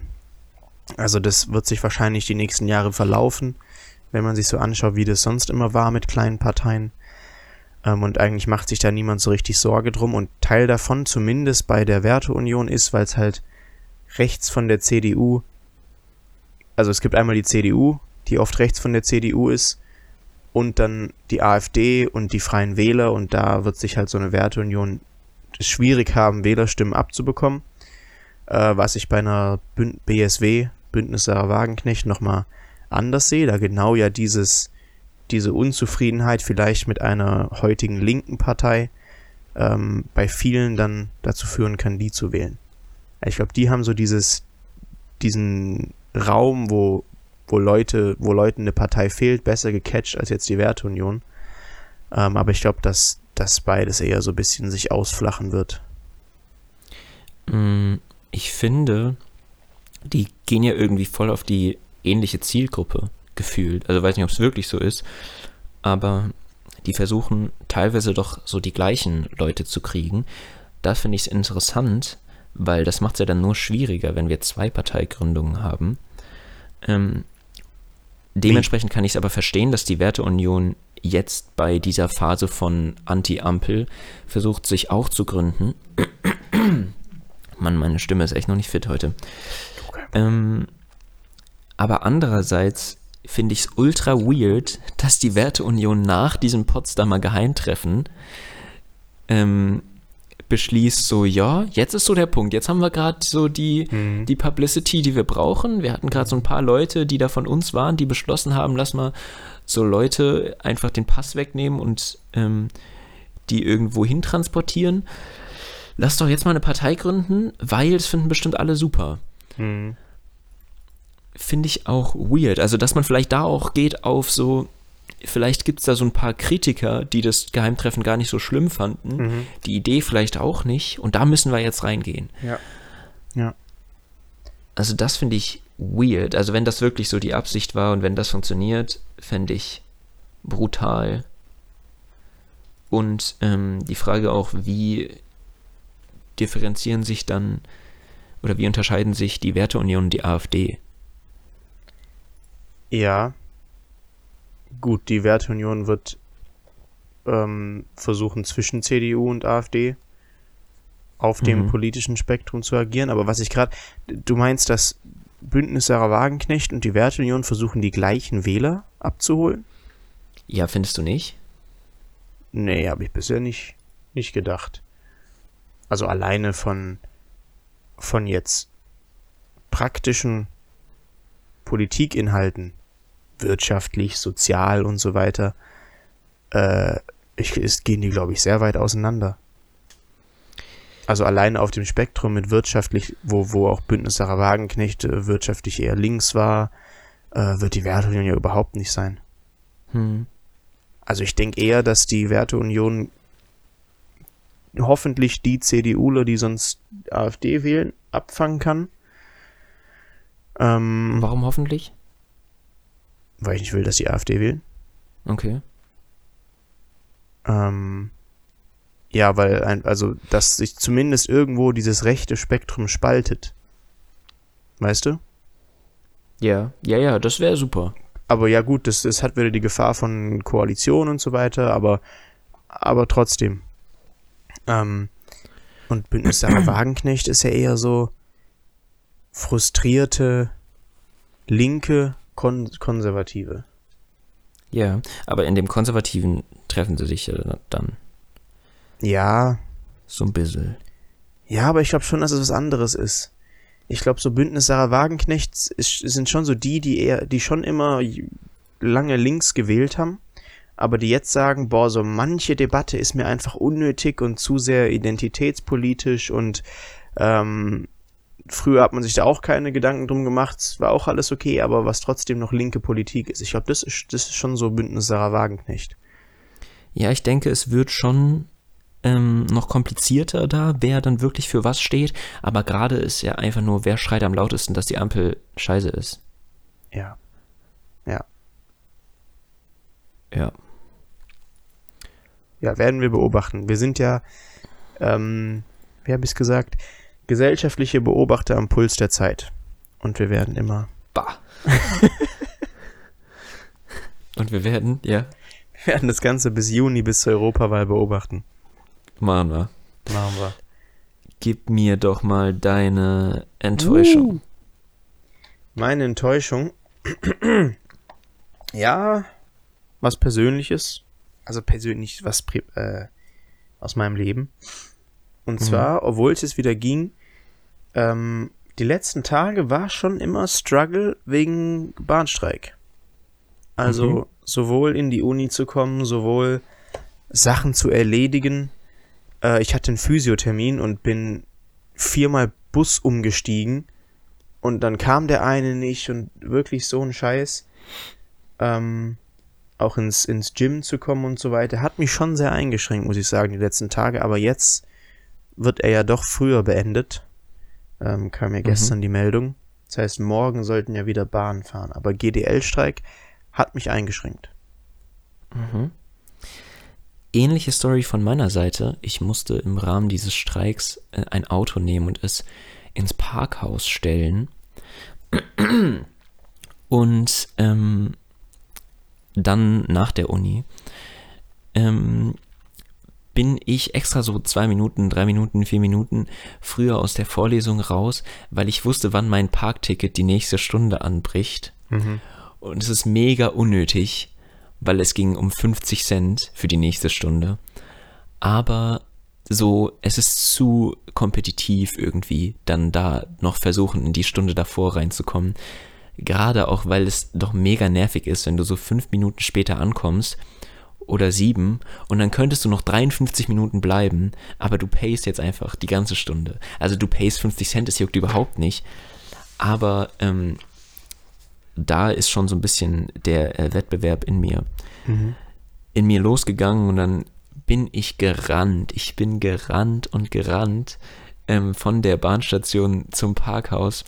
Also das wird sich wahrscheinlich die nächsten Jahre verlaufen, wenn man sich so anschaut, wie das sonst immer war mit kleinen Parteien. Ähm, und eigentlich macht sich da niemand so richtig Sorge drum. Und Teil davon, zumindest bei der Werteunion, ist, weil es halt rechts von der CDU, also es gibt einmal die CDU, die oft rechts von der CDU ist, und dann die AfD und die Freien Wähler und da wird sich halt so eine Werteunion schwierig haben, Wählerstimmen abzubekommen, äh, was ich bei einer Bünd BSW, Bündnis Sarah Wagenknecht, nochmal anders sehe, da genau ja dieses, diese Unzufriedenheit vielleicht mit einer heutigen linken Partei ähm, bei vielen dann dazu führen kann, die zu wählen. Ich glaube, die haben so dieses, diesen Raum, wo wo Leute, wo Leuten eine Partei fehlt, besser gecatcht als jetzt die Werteunion. Ähm, aber ich glaube, dass das beides eher so ein bisschen sich ausflachen wird. Mm, Ich finde, die gehen ja irgendwie voll auf die ähnliche Zielgruppe gefühlt. Also weiß nicht, ob es wirklich so ist, aber die versuchen teilweise doch so die gleichen Leute zu kriegen. Da finde ich es interessant, weil das macht es ja dann nur schwieriger, wenn wir zwei Parteigründungen haben. Ähm, dementsprechend kann ich es aber verstehen, dass die Werteunion jetzt bei dieser Phase von Anti-Ampel versucht, sich auch zu gründen. Mann, meine Stimme ist echt noch nicht fit heute. Ähm, aber andererseits finde ich es ultra weird, dass die Werteunion nach diesem Potsdamer Geheimtreffen ähm, beschließt, so, ja, jetzt ist so der Punkt. Jetzt haben wir gerade so die, mhm. die Publicity, die wir brauchen. Wir hatten gerade so ein paar Leute, die da von uns waren, die beschlossen haben, lass mal so Leute einfach den Pass wegnehmen und ähm, die irgendwo hin transportieren. Lass doch jetzt mal eine Partei gründen, weil das finden bestimmt alle super. Mhm. Finde ich auch weird. Also, dass man vielleicht da auch geht auf so, vielleicht gibt es da so ein paar Kritiker, die das Geheimtreffen gar nicht so schlimm fanden. Mhm. Die Idee vielleicht auch nicht. Und da müssen wir jetzt reingehen. Ja. Ja. Also das finde ich weird. Also wenn das wirklich so die Absicht war und wenn das funktioniert, fände ich brutal. Und ähm, die Frage auch, wie differenzieren sich dann oder wie unterscheiden sich die Werteunion und die AfD? Ja, gut, die Werteunion wird ähm, versuchen, zwischen CDU und AfD auf dem mhm. politischen Spektrum zu agieren. Aber was ich gerade, du meinst, dass Bündnis Sarah Wagenknecht und die Werteunion versuchen, die gleichen Wähler abzuholen? Ja, findest du nicht? Nee, habe ich bisher nicht, nicht gedacht. Also alleine von, von jetzt praktischen Politikinhalten wirtschaftlich, sozial und so weiter, äh, ich, es gehen die, glaube ich, sehr weit auseinander. Also allein auf dem Spektrum mit wirtschaftlich, wo, wo auch Bündnis Sarah Wagenknecht äh, wirtschaftlich eher links war, äh, wird die Werteunion ja überhaupt nicht sein. Hm. Also ich denke eher, dass die Werteunion hoffentlich die CDUler, die sonst AfD wählen, abfangen kann. Ähm, Warum hoffentlich? Weil ich nicht will, dass die AfD wählen. Okay. Ähm, ja, weil, ein, also, dass sich zumindest irgendwo dieses rechte Spektrum spaltet. Weißt du? Ja, ja, ja, das wäre super. Aber ja, gut, das, das hat wieder die Gefahr von Koalition und so weiter, aber, aber trotzdem. Ähm, und Bündnis Sarah *clears throat* Wagenknecht ist ja eher so frustrierte Linke, Kon Konservative. Ja, aber in dem Konservativen treffen sie sich ja dann. Ja. So ein bisschen. Ja, aber ich glaube schon, dass es was anderes ist. Ich glaube, so Bündnis Sarah Wagenknecht sind schon so die, die eher, die schon immer lange links gewählt haben, aber die jetzt sagen, boah, so manche Debatte ist mir einfach unnötig und zu sehr identitätspolitisch und ähm, Früher hat man sich da auch keine Gedanken drum gemacht, war auch alles okay, aber was trotzdem noch linke Politik ist. Ich glaube, das ist, das ist schon so Bündnis Sarah Wagenknecht. Ja, ich denke, es wird schon ähm, noch komplizierter da, wer dann wirklich für was steht. Aber gerade ist ja einfach nur, wer schreit am lautesten, dass die Ampel scheiße ist. Ja. Ja. Ja. Ja, werden wir beobachten. Wir sind ja, ähm, wie habe ich es gesagt? Gesellschaftliche Beobachter am Puls der Zeit. Und wir werden immer. Bah. *laughs* Und wir werden, ja. Wir werden das Ganze bis Juni, bis zur Europawahl beobachten. Machen wir. Machen wir. Gib mir doch mal deine Enttäuschung. Uh. Meine Enttäuschung. *clears throat* ja, was Persönliches. Also persönlich was äh, aus meinem Leben. Und mhm. zwar, obwohl es jetzt wieder ging, ähm, die letzten Tage war schon immer Struggle wegen Bahnstreik. Also mhm. sowohl in die Uni zu kommen, sowohl Sachen zu erledigen. Äh, ich hatte einen Physiothermin und bin viermal Bus umgestiegen und dann kam der eine nicht und wirklich so ein Scheiß. Ähm, auch ins, ins Gym zu kommen und so weiter, hat mich schon sehr eingeschränkt, muss ich sagen, die letzten Tage. Aber jetzt wird er ja doch früher beendet ähm, kam ja mhm. gestern mhm. die Meldung. Das heißt, morgen sollten ja wieder Bahnen fahren. Aber GDL-Streik hat mich eingeschränkt. Mhm. ähnliche Story von meiner Seite. Ich musste im Rahmen dieses Streiks äh, ein Auto nehmen und es ins Parkhaus stellen. Und ähm, dann nach der Uni ähm, bin ich extra so zwei Minuten, drei Minuten, vier Minuten früher aus der Vorlesung raus, weil ich wusste, wann mein Parkticket die nächste Stunde anbricht. Mhm. Und es ist mega unnötig, weil es ging um 50 Cent für die nächste Stunde. Aber so, es ist zu kompetitiv irgendwie, dann da noch versuchen, in die Stunde davor reinzukommen. Gerade auch, weil es doch mega nervig ist, wenn du so fünf Minuten später ankommst oder sieben und dann könntest du noch 53 Minuten bleiben, aber du payst jetzt einfach die ganze Stunde. Also du payst 50 Cent, das juckt überhaupt nicht. Aber ähm, da ist schon so ein bisschen der äh, Wettbewerb in mir, Mhm. in mir losgegangen und dann bin ich gerannt. Ich bin gerannt und gerannt ähm, von der Bahnstation zum Parkhaus.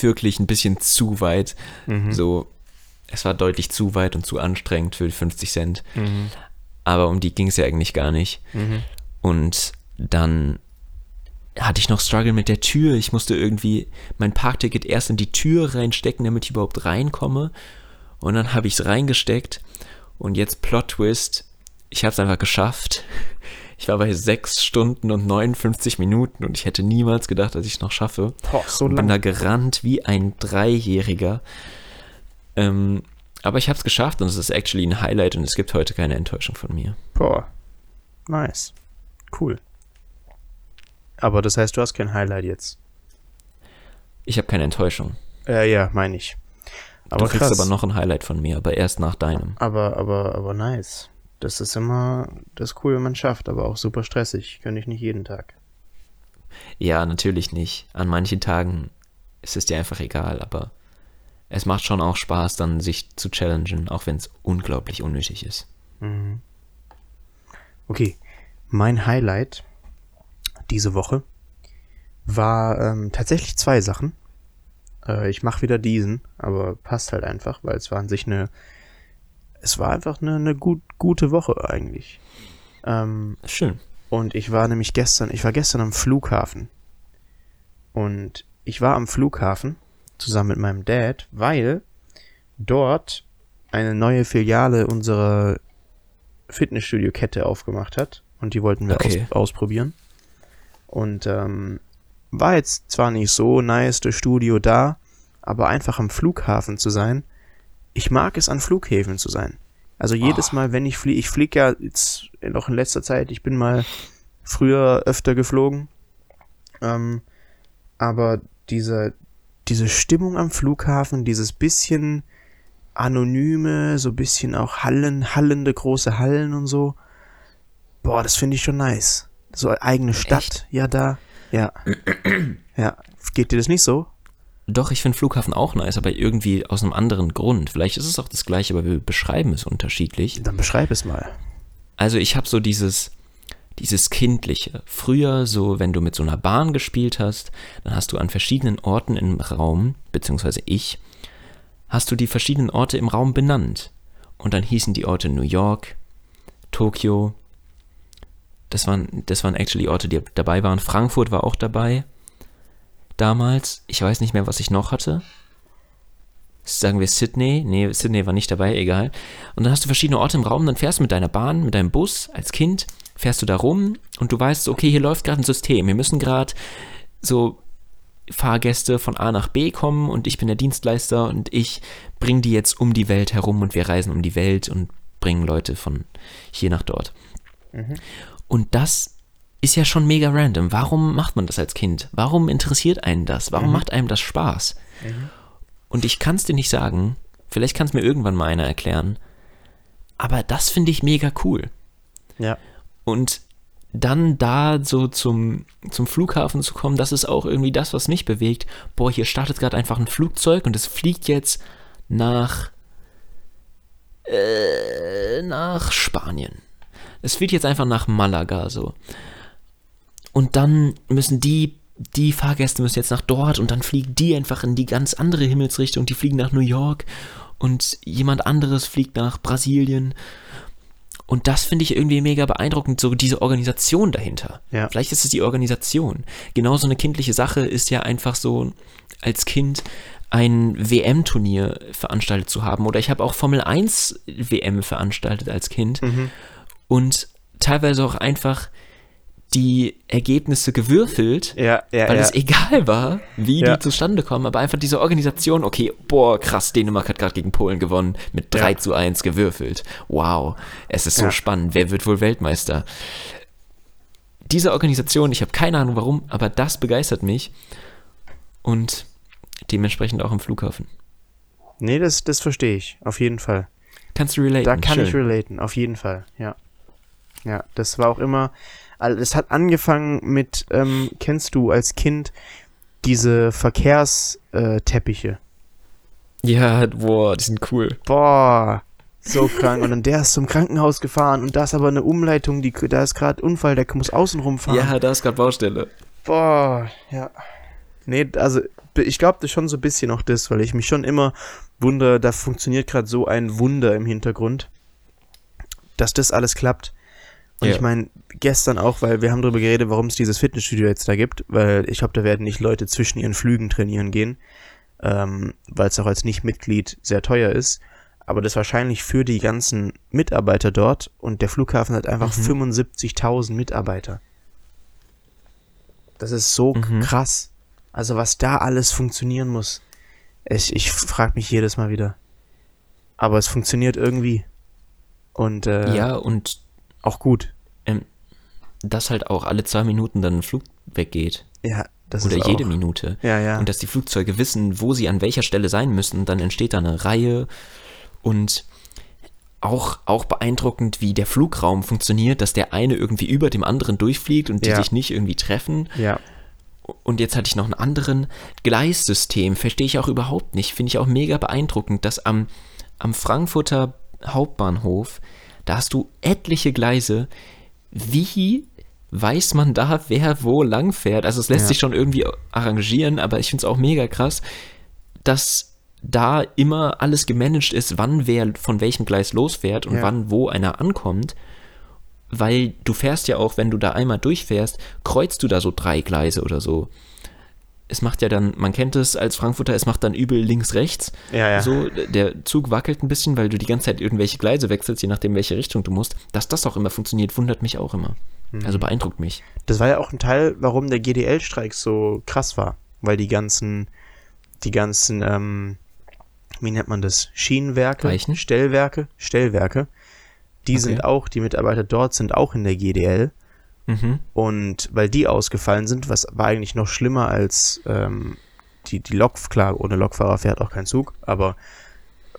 Wirklich ein bisschen zu weit. Mhm. So, es war deutlich zu weit und zu anstrengend für 50 Cent. Mhm. Aber um die ging es ja eigentlich gar nicht. Mhm. Und dann hatte ich noch Struggle mit der Tür. Ich musste irgendwie mein Parkticket erst in die Tür reinstecken, damit ich überhaupt reinkomme. Und dann habe ich es reingesteckt. Und jetzt Plot Twist. Ich habe es einfach geschafft. *laughs* Ich war bei 6 Stunden und 59 Minuten und ich hätte niemals gedacht, dass ich es noch schaffe. Boah, so und bin da gerannt wie ein Dreijähriger. Ähm, aber ich habe es geschafft und es ist actually ein Highlight und es gibt heute keine Enttäuschung von mir. Boah. Nice. Cool. Aber das heißt, du hast kein Highlight jetzt. Ich habe keine Enttäuschung. Äh, ja, meine ich. Aber du kriegst krass. aber noch ein Highlight von mir, aber erst nach deinem. Aber, aber, aber nice. Das ist immer, das ist cool, wenn man schafft, aber auch super stressig. Könnte ich nicht jeden Tag. Ja, natürlich nicht. An manchen Tagen ist es dir einfach egal, aber es macht schon auch Spaß, dann sich zu challengen, auch wenn es unglaublich unnötig ist. Mhm. Okay, mein Highlight diese Woche war ähm, tatsächlich zwei Sachen. Äh, ich mache wieder diesen, aber passt halt einfach, weil es war an sich eine, es war einfach eine, eine gut, gute Woche eigentlich. Ähm, Schön. und ich war nämlich gestern, ich war gestern am Flughafen. Und ich war am Flughafen zusammen mit meinem Dad, weil dort eine neue Filiale unserer Fitnessstudio-Kette aufgemacht hat. Und die wollten wir Okay. aus, ausprobieren. Und ähm, war jetzt zwar nicht so nice, das Studio da, aber einfach am Flughafen zu sein. Ich mag es, an Flughäfen zu sein. Also jedes Mal, wenn ich fliege, ich fliege ja jetzt noch in letzter Zeit, ich bin mal früher öfter geflogen. Ähm, aber diese, diese Stimmung am Flughafen, dieses bisschen anonyme, so bisschen auch Hallen, hallende große Hallen und so. Boah, das finde ich schon nice. So eigene Stadt, Echt? ja da. Ja. *clears throat* ja. Geht dir das nicht so? Doch, ich finde Flughafen auch nice, aber irgendwie aus einem anderen Grund. Vielleicht ist es auch das gleiche, aber wir beschreiben es unterschiedlich. Dann beschreib es mal. Also ich habe so dieses, dieses Kindliche. Früher, so wenn du mit so einer Bahn gespielt hast, dann hast du an verschiedenen Orten im Raum, beziehungsweise ich, hast du die verschiedenen Orte im Raum benannt. Und dann hießen die Orte New York, Tokio. Das waren, das waren actually Orte, die dabei waren. Frankfurt war auch dabei. Damals. Ich weiß nicht mehr, was ich noch hatte. Sagen wir Sydney. Nee, Sydney war nicht dabei, egal. Und dann hast du verschiedene Orte im Raum, dann fährst du mit deiner Bahn, mit deinem Bus als Kind, fährst du da rum und du weißt, okay, hier läuft gerade ein System. Wir müssen gerade so Fahrgäste von A nach B kommen und ich bin der Dienstleister und ich bringe die jetzt um die Welt herum und wir reisen um die Welt und bringen Leute von hier nach dort. Und das ist ja schon mega random. Warum macht man das als Kind? Warum interessiert einen das? Warum macht einem das Spaß? Und ich kann es dir nicht sagen. Vielleicht kann es mir irgendwann mal einer erklären. Aber das finde ich mega cool. Ja. Und dann da so zum, zum Flughafen zu kommen, das ist auch irgendwie das, was mich bewegt. Boah, hier startet gerade einfach ein Flugzeug und es fliegt jetzt nach, äh, nach Spanien. Es fliegt jetzt einfach nach Malaga so. Und dann müssen die, die Fahrgäste müssen jetzt nach dort und dann fliegen die einfach in die ganz andere Himmelsrichtung. Die fliegen nach New York und jemand anderes fliegt nach Brasilien. Und das finde ich irgendwie mega beeindruckend, so diese Organisation dahinter. Ja. Vielleicht ist es die Organisation. Genauso eine kindliche Sache ist ja einfach so, als Kind ein WM-Turnier veranstaltet zu haben. Oder ich habe auch Formel 1 WM veranstaltet als Kind. Mhm. Und teilweise auch einfach die Ergebnisse gewürfelt, Ja, ja, weil ja. es egal war, wie die zustande kommen, aber einfach diese Organisation, okay, boah, krass, Dänemark hat gerade gegen Polen gewonnen, mit 3 Ja. zu 1 gewürfelt. Wow, es ist so spannend, wer wird wohl Weltmeister? Diese Organisation, ich habe keine Ahnung warum, aber das begeistert mich und dementsprechend auch im Flughafen. Nee, das, das verstehe ich. Auf jeden Fall. Kannst du relaten? Da kann Schön. ich relaten, auf jeden Fall, ja. Ja, das war auch immer, also es hat angefangen mit, ähm, kennst du als Kind diese Verkehrsteppiche? Ja, boah, die sind cool. Boah, so krank. Und dann der ist zum Krankenhaus gefahren und da ist aber eine Umleitung, die, da ist gerade Unfall, der muss außen rumfahren. Ja, da ist gerade Baustelle. Boah, ja. Nee, also ich glaube das schon so ein bisschen auch das, weil ich mich schon immer wundere, da funktioniert gerade so ein Wunder im Hintergrund, dass das alles klappt. Und Ja. ich meine, gestern auch, weil wir haben darüber geredet, warum es dieses Fitnessstudio jetzt da gibt, weil ich glaube, da werden nicht Leute zwischen ihren Flügen trainieren gehen, ähm, weil es auch als Nicht-Mitglied sehr teuer ist. Aber das wahrscheinlich für die ganzen Mitarbeiter dort und der Flughafen hat einfach 75.000 Mitarbeiter. Das ist so Mhm. krass. Also was da alles funktionieren muss. Ich, ich frage mich jedes Mal wieder. Aber es funktioniert irgendwie. Und äh, Ja, und auch gut. dass halt auch alle zwei Minuten dann ein Flug weggeht. Ja, das Oder ist jede auch, Minute. Ja, ja. Und dass die Flugzeuge wissen, wo sie an welcher Stelle sein müssen. Dann entsteht da eine Reihe. Und auch, auch beeindruckend, wie der Flugraum funktioniert, dass der eine irgendwie über dem anderen durchfliegt und die Ja. sich nicht irgendwie treffen. ja. Und jetzt hatte ich noch einen anderen Gleissystem, verstehe ich auch überhaupt nicht. Finde ich auch mega beeindruckend, dass am, am Frankfurter Hauptbahnhof, da hast du etliche Gleise. Wie weiß man da, wer wo lang fährt? Also es lässt Ja. sich schon irgendwie arrangieren, aber ich finde es auch mega krass, dass da immer alles gemanagt ist, wann wer von welchem Gleis losfährt und Ja. wann wo einer ankommt weil du fährst ja auch, wenn du da einmal durchfährst, kreuzt du da so drei Gleise oder so. Es macht ja dann, man kennt es als Frankfurter, es macht dann übel links, rechts. Ja, ja. So, der Zug wackelt ein bisschen, weil du die ganze Zeit irgendwelche Gleise wechselst, je nachdem, welche Richtung du musst. Dass das auch immer funktioniert, wundert mich auch immer. Mhm. Also beeindruckt mich. Das war ja auch ein Teil, warum der GDL-Streik so krass war. Weil die ganzen, die ganzen, ähm, wie nennt man das? Schienenwerke? Weichen? Stellwerke? Stellwerke. Die Okay. sind auch, die Mitarbeiter dort sind auch in der GDL. Mhm. Und weil die ausgefallen sind, was war eigentlich noch schlimmer als ähm, die, die Lok, klar, ohne Lokfahrer fährt auch kein Zug, aber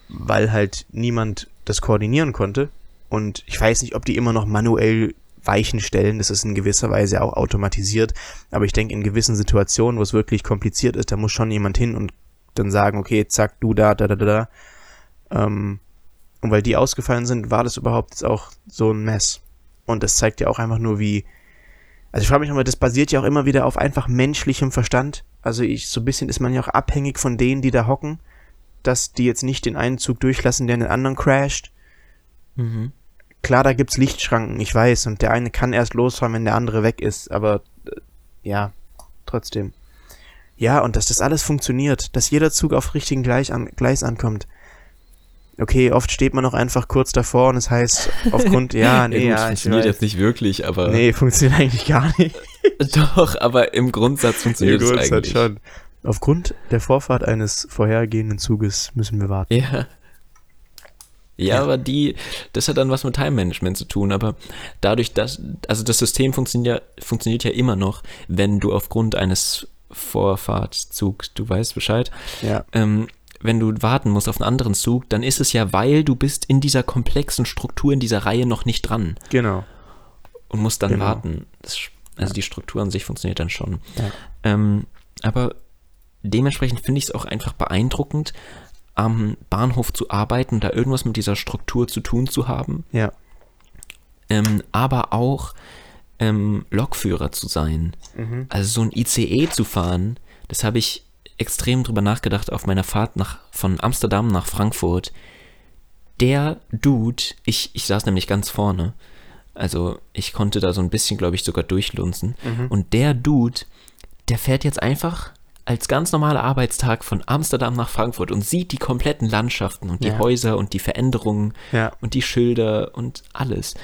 weil halt niemand das koordinieren konnte. Und ich weiß nicht, ob die immer noch manuell Weichen stellen, das ist in gewisser Weise auch automatisiert, aber ich denke, in gewissen Situationen, wo es wirklich kompliziert ist, da muss schon jemand hin und dann sagen, okay, zack, du da, da, da, da. Ähm, und weil die ausgefallen sind, war das überhaupt jetzt auch so ein Mess. Und das zeigt ja auch einfach nur, wie, also ich frage mich nochmal, das basiert ja auch immer wieder auf einfach menschlichem Verstand. Also ich, so ein bisschen ist man ja auch abhängig von denen, die da hocken, dass die jetzt nicht den einen Zug durchlassen, der den anderen crasht. Mhm. Klar, da gibt's Lichtschranken, ich weiß, und der eine kann erst losfahren, wenn der andere weg ist, aber äh, ja, trotzdem. Ja, und dass das alles funktioniert, dass jeder Zug auf richtigen Gleis, an, Gleis ankommt. Okay, oft steht man auch einfach kurz davor und es heißt, aufgrund, ja, *laughs* nee, gut, ja, funktioniert jetzt nicht wirklich, aber Nee, funktioniert eigentlich gar nicht. *laughs* doch, aber im Grundsatz funktioniert es Grundsatz eigentlich. schon. Aufgrund der Vorfahrt eines vorhergehenden Zuges müssen wir warten. Ja. Ja, Ja. aber die, das hat dann was mit Time Management zu tun, aber dadurch, dass, also das System funktioniert, funktioniert ja immer noch, wenn du aufgrund eines Vorfahrtszugs, du weißt Bescheid, Ja, ähm, wenn du warten musst auf einen anderen Zug, dann ist es ja, weil du bist in dieser komplexen Struktur, in dieser Reihe noch nicht dran genau. und musst dann Genau. warten. Das, also die Struktur an sich funktioniert dann schon. Ja. Ähm, aber dementsprechend finde ich es auch einfach beeindruckend, am Bahnhof zu arbeiten, da irgendwas mit dieser Struktur zu tun zu haben, Ja, ähm, aber auch ähm, Lokführer zu sein. mhm. Also so ein ICE zu fahren, das habe ich extrem drüber nachgedacht auf meiner Fahrt nach, von Amsterdam nach Frankfurt. der Dude, ich, ich saß nämlich ganz vorne. Also ich konnte da so ein bisschen, glaube ich, sogar durchlunzen. Und der Dude, der fährt jetzt einfach als ganz normaler Arbeitstag von Amsterdam nach Frankfurt und sieht die kompletten Landschaften und die Ja. Häuser und die Veränderungen Ja. und die Schilder und alles.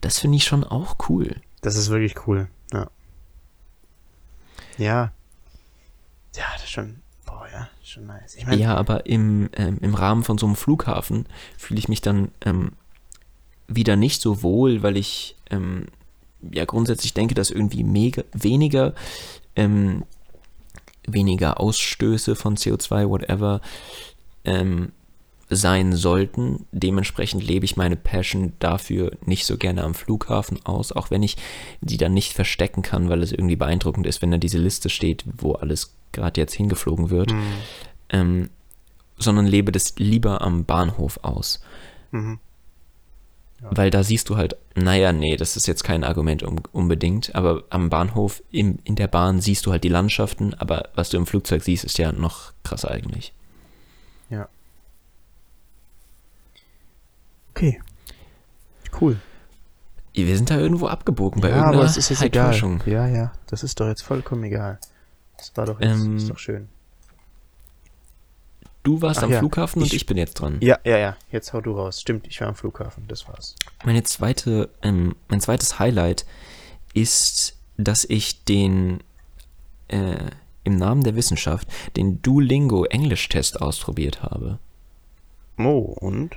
Das finde ich schon auch cool. Das ist wirklich cool. Ja. Ja. Ja, das ist schon. Schon nice. Ich meine, Ja, aber im, ähm, im Rahmen von so einem Flughafen fühle ich mich dann ähm, wieder nicht so wohl, weil ich ähm, ja grundsätzlich denke, dass irgendwie mega, weniger, ähm, weniger Ausstöße von CO2, whatever, ähm, sein sollten. Dementsprechend lebe ich meine Passion dafür nicht so gerne am Flughafen aus, auch wenn ich die dann nicht verstecken kann, weil es irgendwie beeindruckend ist, wenn da diese Liste steht, wo alles gerade jetzt hingeflogen wird Mhm. ähm, sondern lebe das lieber am Bahnhof aus. Mhm. Weil da siehst du halt, naja, nee, das ist jetzt kein Argument um, unbedingt, aber am Bahnhof, im, in der Bahn siehst du halt die Landschaften, aber was du im Flugzeug siehst, ist ja noch krasser eigentlich. Ja. Okay. Cool. Wir sind da irgendwo abgebogen bei ja, irgendeiner aber es ist jetzt egal. Ja, ja. Das ist doch jetzt vollkommen egal. Das war doch jetzt Ähm, ist doch schön. Du warst Ach am ja, Flughafen und ich- ich bin jetzt dran. Ja, ja, ja. Jetzt hau du raus. Stimmt, ich war am Flughafen. Das war's. Meine zweite, ähm, mein zweites Highlight ist, dass ich den äh, im Namen der Wissenschaft den Duolingo Englisch-Test ausprobiert habe. Oh, und?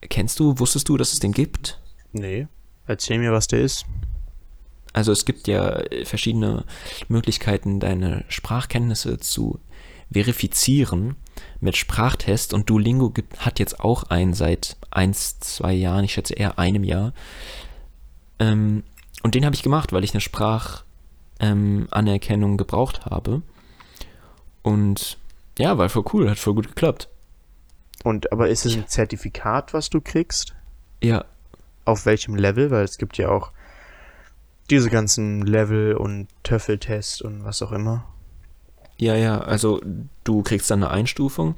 Kennst du, wusstest du, dass es den gibt? Nee. Erzähl mir, was der ist. Also es gibt ja verschiedene Möglichkeiten, deine Sprachkenntnisse zu verifizieren mit Sprachtest und Duolingo gibt, hat jetzt auch einen seit eins, zwei Jahren, ich schätze eher einem Jahr. Ähm, und den habe ich gemacht, weil ich eine Sprachanerkennung ähm, gebraucht habe. Und ja, war voll cool, hat voll gut geklappt. Und aber ist es ein Zertifikat, was du kriegst? Ja, Auf welchem Level? Weil es gibt ja auch diese ganzen Level und Töffeltest und was auch immer. Ja, ja, also du kriegst dann eine Einstufung.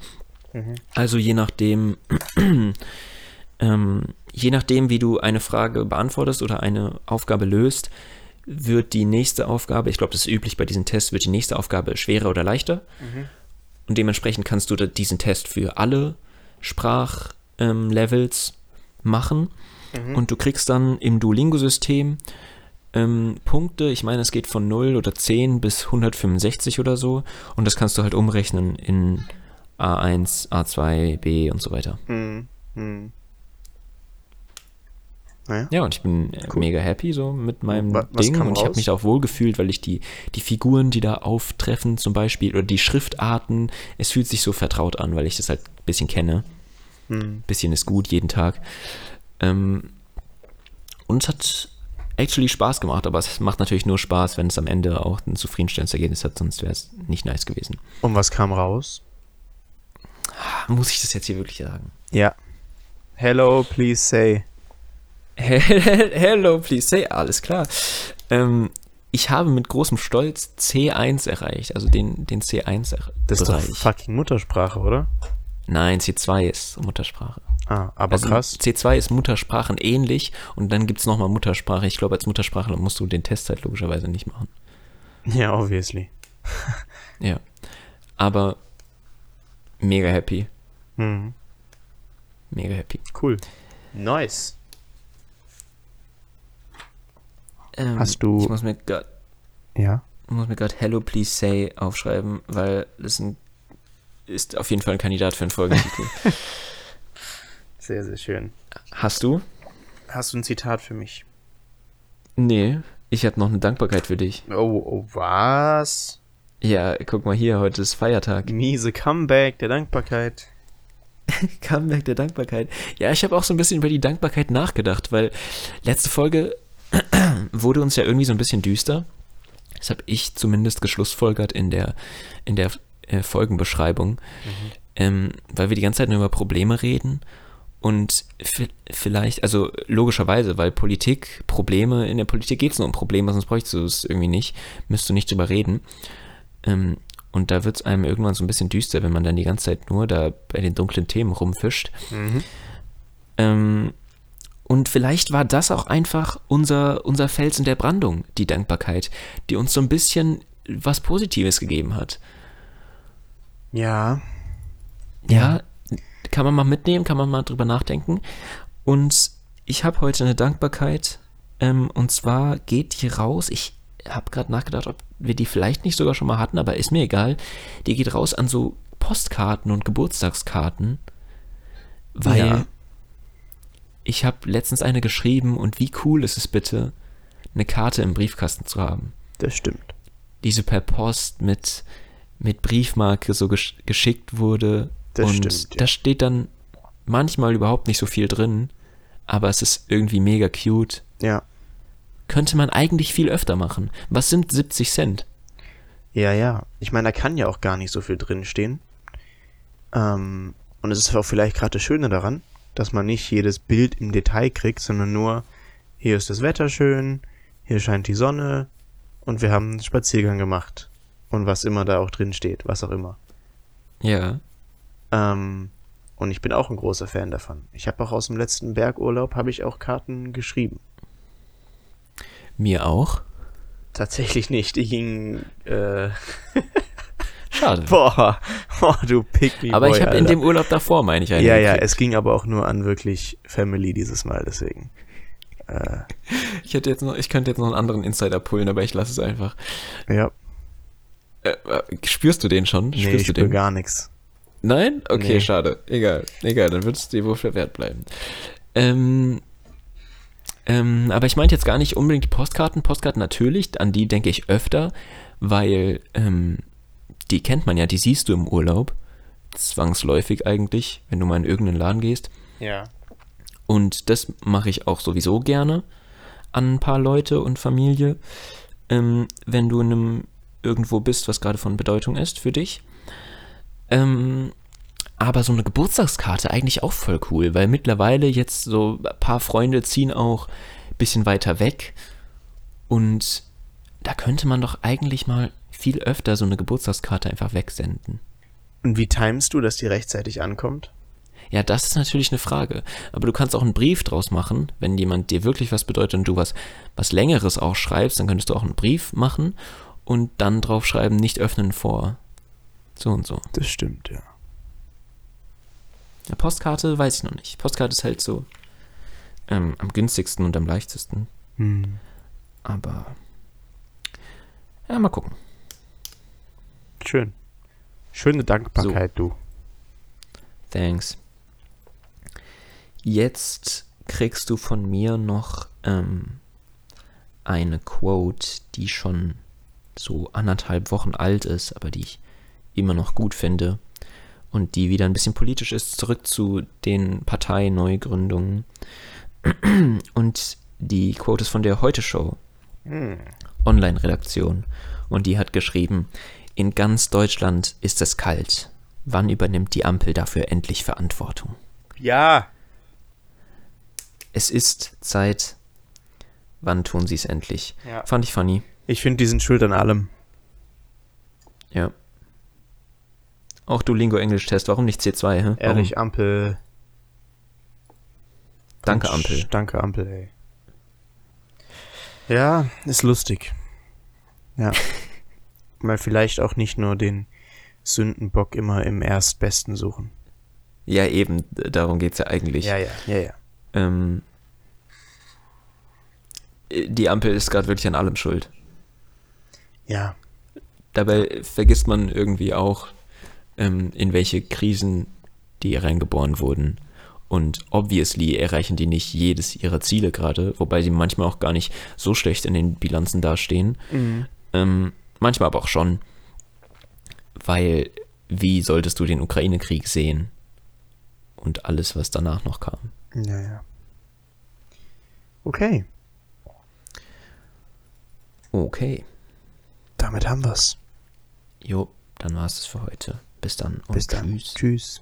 Mhm. Also je nachdem, *clears throat* ähm, je nachdem, wie du eine Frage beantwortest oder eine Aufgabe löst, wird die nächste Aufgabe, ich glaube, das ist üblich bei diesen Tests, wird die nächste Aufgabe schwerer oder leichter. Und dementsprechend kannst du diesen Test für alle Sprachlevels ähm, machen. Und du kriegst dann im Duolingo-System ähm, Punkte. Ich meine, es geht von 0 oder 10 bis 165 oder so. Und das kannst du halt umrechnen in A1, A2, B und so weiter. Hm. Hm. Naja. Ja, und ich bin äh, Cool. mega happy so mit meinem Wa- was Ding. Und ich habe mich da auch wohl gefühlt, weil ich die, die Figuren, die da auftreffen zum Beispiel, oder die Schriftarten, es fühlt sich so vertraut an, weil ich das halt ein bisschen kenne. Hm. bisschen ist gut jeden Tag. Ähm, und es hat actually Spaß gemacht, aber es macht natürlich nur Spaß, wenn es am Ende auch ein zufriedenstellendes Ergebnis hat, sonst wäre es nicht nice gewesen. Und was kam raus? Muss ich das jetzt hier wirklich sagen? Ja. Hello, please say. Hello, please say. Alles klar. Ähm, ich habe mit großem Stolz C1 erreicht, also den, den C1-Bereich. Das ist doch fucking Muttersprache, oder? Nein, C2 ist Muttersprache. Ah, aber Also krass. C2 ist Muttersprachen ähnlich und dann gibt es nochmal Muttersprache. Ich glaube, als Muttersprachler musst du den Test halt logischerweise nicht machen. Ja, obviously. *laughs* Ja. Aber mega happy. Hm. Mega happy. Cool. Nice. Ähm, Hast du- Ich muss mir gerade Ja. muss mir gerade Hello Please Say aufschreiben, weil das ein, ist auf jeden Fall ein Kandidat für einen Folgentitel. *laughs* Sehr, sehr schön. Hast du? Hast du ein Zitat für mich? Nee, ich habe noch eine Dankbarkeit für dich. Oh, oh, was? Ja, guck mal hier, heute ist Feiertag. Miese Comeback der Dankbarkeit. *laughs* Comeback der Dankbarkeit. Ja, ich habe auch so ein bisschen über die Dankbarkeit nachgedacht, weil letzte Folge wurde uns ja irgendwie so ein bisschen düster. Das habe ich zumindest geschlussfolgert in der, in der äh, Folgenbeschreibung, ähm, weil wir die ganze Zeit nur über Probleme reden und vi- vielleicht, also logischerweise, weil Politik, Probleme, in der Politik geht es nur um Probleme, sonst bräuchtest du es irgendwie nicht, müsstest du nicht drüber reden. Ähm, und da wird es einem irgendwann so ein bisschen düster, wenn man dann die ganze Zeit nur da bei den dunklen Themen rumfischt. Mhm. Ähm, und vielleicht war das auch einfach unser, unser Fels in der Brandung, die Dankbarkeit, die uns so ein bisschen was Positives gegeben hat. Ja. Ja, kann man mal mitnehmen, kann man mal drüber nachdenken. Und ich habe heute eine Dankbarkeit. Ähm, und zwar geht die raus. Ich habe gerade nachgedacht, ob wir die vielleicht nicht sogar schon mal hatten, aber ist mir egal. Die geht raus an so Postkarten und Geburtstagskarten. Weil Ja. Ich habe letztens eine geschrieben und wie cool ist es bitte, eine Karte im Briefkasten zu haben. Das stimmt. Diese per Post mit, mit Briefmarke so gesch geschickt wurde. Das und stimmt, ja. da steht dann manchmal überhaupt nicht so viel drin, aber es ist irgendwie mega cute. Ja. Könnte man eigentlich viel öfter machen. Was sind 70 Cent? Ja, ja. Ich meine, da kann ja auch gar nicht so viel drinstehen. Ähm, und es ist auch vielleicht gerade das Schöne daran, dass man nicht jedes Bild im Detail kriegt, sondern nur, hier ist das Wetter schön, hier scheint die Sonne und wir haben einen Spaziergang gemacht. Und was immer da auch drin steht, was auch immer. Ja. Ähm, und ich bin auch ein großer Fan davon. Ich habe auch aus dem letzten Bergurlaub, habe ich auch Karten geschrieben. Mir auch. Tatsächlich nicht. Ich ging, äh, *laughs* Schade. boah, boah, *laughs* du pick me aber boy, ich habe in dem Urlaub davor, meine ich, eine Ja, ja, gekriegt. es ging aber auch nur an wirklich Family dieses Mal, deswegen. Äh, *laughs* Ich, hätte jetzt noch, ich könnte jetzt noch einen anderen Insider pullen, aber ich lasse es einfach. ja, Äh, äh, spürst du den schon? nee, Spürst ich du den? gar nichts. Nein? Okay, Nee. schade. Egal. Egal, dann wird es dir wohl verwehrt bleiben. Ähm, ähm, aber ich meinte jetzt gar nicht unbedingt die Postkarten. Postkarten natürlich, an die denke ich öfter, weil ähm, die kennt man ja, die siehst du im Urlaub. Zwangsläufig eigentlich, wenn du mal in irgendeinen Laden gehst. Ja. Und das mache ich auch sowieso gerne an ein paar Leute und Familie, ähm, wenn du in einem irgendwo bist, was gerade von Bedeutung ist für dich. Ähm, aber so eine Geburtstagskarte eigentlich auch voll cool, weil mittlerweile jetzt so ein paar Freunde ziehen auch ein bisschen weiter weg und da könnte man doch eigentlich mal viel öfter so eine Geburtstagskarte einfach wegsenden. Und wie timest du, dass die rechtzeitig ankommt? Ja, das ist natürlich eine Frage. Aber du kannst auch einen Brief draus machen, wenn jemand dir wirklich was bedeutet und du was, was Längeres auch schreibst, dann könntest du auch einen Brief machen und dann drauf schreiben, nicht öffnen vor so und so. Das stimmt, ja. Eine Postkarte weiß ich noch nicht. Postkarte ist halt so ähm, am günstigsten und am leichtesten. Hm. Aber ja, mal gucken. Schön. Schöne Dankbarkeit, du. Thanks. Jetzt kriegst du von mir noch ähm, eine Quote, die schon so anderthalb Wochen alt ist, aber die ich immer noch gut finde und die wieder ein bisschen politisch ist, zurück zu den Parteineugründungen. *clears throat* Und die Quote ist von der Heute-Show, Online-Redaktion. Und die hat geschrieben, in ganz Deutschland ist es kalt. Wann übernimmt die Ampel dafür endlich Verantwortung? Ja. Es ist Zeit. Wann tun sie es endlich? Ja. Fand ich funny. Ich finde, die sind schuld an allem. Ja. Auch du Lingo-Englisch-Test, warum nicht C2? Hä? Warum? Ehrlich, Ampel. Danke, Ampel. Danke, Ampel, ey. Ja, ist lustig. Ja. *laughs* Mal vielleicht auch nicht nur den Sündenbock immer im Erstbesten suchen. Ja, eben, darum geht's ja eigentlich. Ja, ja, ja, ja. Ähm, äh, die Ampel ist gerade wirklich an allem schuld. Ja, Dabei vergisst man irgendwie auch, ähm, in welche Krisen die reingeboren wurden. Und obviously erreichen die nicht jedes ihrer Ziele gerade, wobei sie manchmal auch gar nicht so schlecht in den Bilanzen dastehen. Ähm, manchmal aber auch schon, weil wie solltest du den Ukraine-Krieg sehen? Und alles, was danach noch kam. ja, ja. Okay, Okay, damit haben wir's. jo, dann war's es für heute. Bis dann und Bis dann. tschüss. Tschüss.